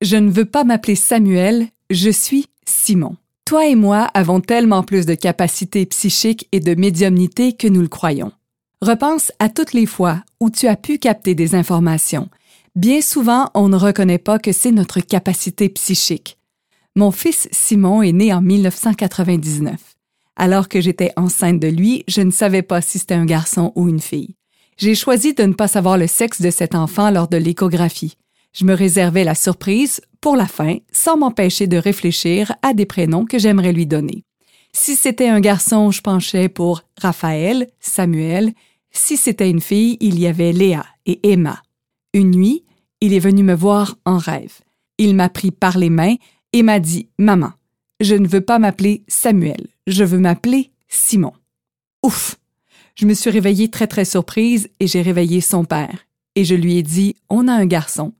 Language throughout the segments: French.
Je ne veux pas m'appeler Samuel, je suis Simon. Toi et moi avons tellement plus de capacités psychiques et de médiumnité que nous le croyons. Repense à toutes les fois où tu as pu capter des informations. Bien souvent, on ne reconnaît pas que c'est notre capacité psychique. Mon fils Simon est né en 1999. Alors que j'étais enceinte de lui, je ne savais pas si c'était un garçon ou une fille. J'ai choisi de ne pas savoir le sexe de cet enfant lors de l'échographie. Je me réservais la surprise pour la fin, sans m'empêcher de réfléchir à des prénoms que j'aimerais lui donner. Si c'était un garçon, je penchais pour Raphaël, Samuel. Si c'était une fille, il y avait Léa et Emma. Une nuit, il est venu me voir en rêve. Il m'a pris par les mains et m'a dit Maman, je ne veux pas m'appeler Samuel, je veux m'appeler Simon. Ouf! Je me suis réveillée très très surprise et j'ai réveillé son père. Et je lui ai dit On a un garçon.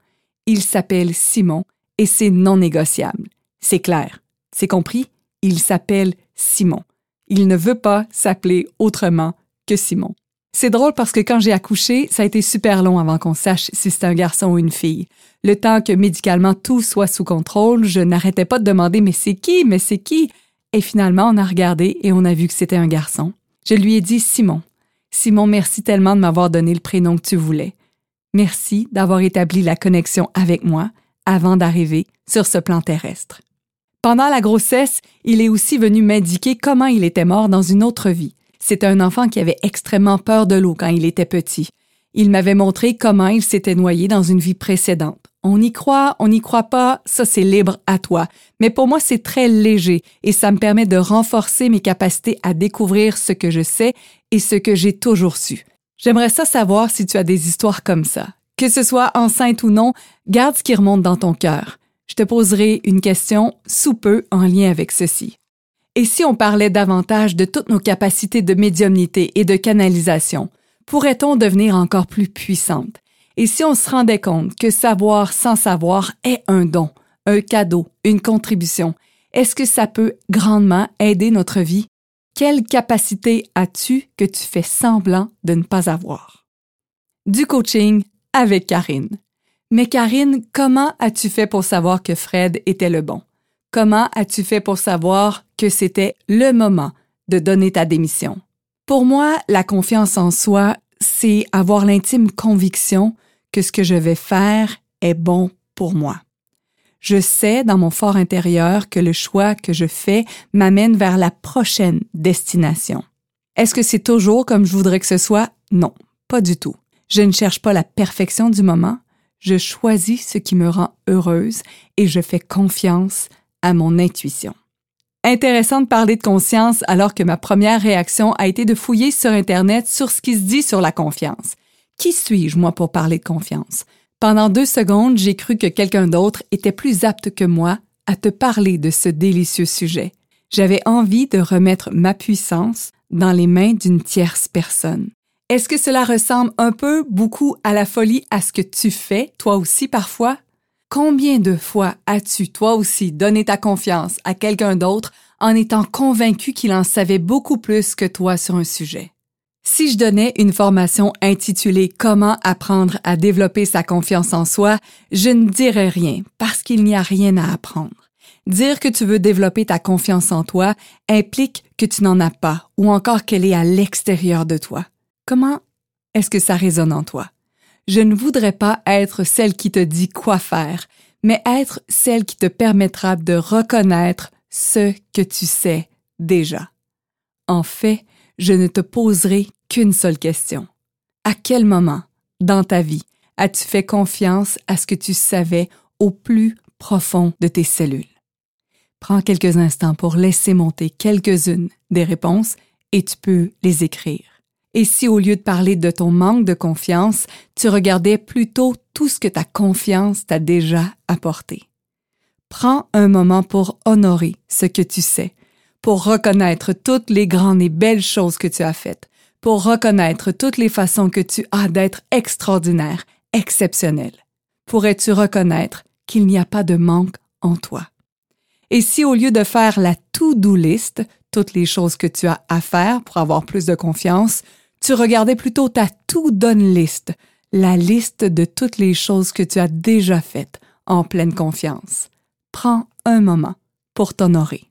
Il s'appelle Simon et c'est non négociable. C'est clair. C'est compris? Il s'appelle Simon. Il ne veut pas s'appeler autrement que Simon. C'est drôle parce que quand j'ai accouché, ça a été super long avant qu'on sache si c'est un garçon ou une fille. Le temps que médicalement tout soit sous contrôle, je n'arrêtais pas de demander mais c'est qui, mais c'est qui? Et finalement, on a regardé et on a vu que c'était un garçon. Je lui ai dit Simon. Simon, merci tellement de m'avoir donné le prénom que tu voulais. Merci d'avoir établi la connexion avec moi avant d'arriver sur ce plan terrestre. Pendant la grossesse, il est aussi venu m'indiquer comment il était mort dans une autre vie. C'était un enfant qui avait extrêmement peur de l'eau quand il était petit. Il m'avait montré comment il s'était noyé dans une vie précédente. On y croit, on n'y croit pas, ça c'est libre à toi. Mais pour moi, c'est très léger et ça me permet de renforcer mes capacités à découvrir ce que je sais et ce que j'ai toujours su. J'aimerais ça savoir si tu as des histoires comme ça. Que ce soit enceinte ou non, garde ce qui remonte dans ton cœur. Je te poserai une question sous peu en lien avec ceci. Et si on parlait davantage de toutes nos capacités de médiumnité et de canalisation, pourrait-on devenir encore plus puissante? Et si on se rendait compte que savoir sans savoir est un don, un cadeau, une contribution, est-ce que ça peut grandement aider notre vie? Quelle capacité as-tu que tu fais semblant de ne pas avoir? Du coaching avec Karine. Mais Karine, comment as-tu fait pour savoir que Fred était le bon? Comment as-tu fait pour savoir que c'était le moment de donner ta démission? Pour moi, la confiance en soi, c'est avoir l'intime conviction que ce que je vais faire est bon pour moi. Je sais dans mon fort intérieur que le choix que je fais m'amène vers la prochaine destination. Est-ce que c'est toujours comme je voudrais que ce soit? Non, pas du tout. Je ne cherche pas la perfection du moment, je choisis ce qui me rend heureuse et je fais confiance à mon intuition. Intéressant de parler de conscience alors que ma première réaction a été de fouiller sur Internet sur ce qui se dit sur la confiance. Qui suis-je, moi, pour parler de confiance? Pendant deux secondes, j'ai cru que quelqu'un d'autre était plus apte que moi à te parler de ce délicieux sujet. J'avais envie de remettre ma puissance dans les mains d'une tierce personne. Est-ce que cela ressemble un peu, beaucoup à la folie, à ce que tu fais, toi aussi parfois? Combien de fois as-tu, toi aussi, donné ta confiance à quelqu'un d'autre en étant convaincu qu'il en savait beaucoup plus que toi sur un sujet? Si je donnais une formation intitulée Comment apprendre à développer sa confiance en soi, je ne dirais rien parce qu'il n'y a rien à apprendre. Dire que tu veux développer ta confiance en toi implique que tu n'en as pas ou encore qu'elle est à l'extérieur de toi. Comment est-ce que ça résonne en toi? Je ne voudrais pas être celle qui te dit quoi faire, mais être celle qui te permettra de reconnaître ce que tu sais déjà. En fait, je ne te poserai qu'une seule question. À quel moment, dans ta vie, as-tu fait confiance à ce que tu savais au plus profond de tes cellules? Prends quelques instants pour laisser monter quelques-unes des réponses et tu peux les écrire. Et si au lieu de parler de ton manque de confiance, tu regardais plutôt tout ce que ta confiance t'a déjà apporté? Prends un moment pour honorer ce que tu sais, pour reconnaître toutes les grandes et belles choses que tu as faites, pour reconnaître toutes les façons que tu as d'être extraordinaire, exceptionnel. Pourrais-tu reconnaître qu'il n'y a pas de manque en toi? Et si au lieu de faire la to-do list, toutes les choses que tu as à faire pour avoir plus de confiance, tu regardais plutôt ta tout-donne liste, la liste de toutes les choses que tu as déjà faites, en pleine confiance. Prends un moment pour t'honorer.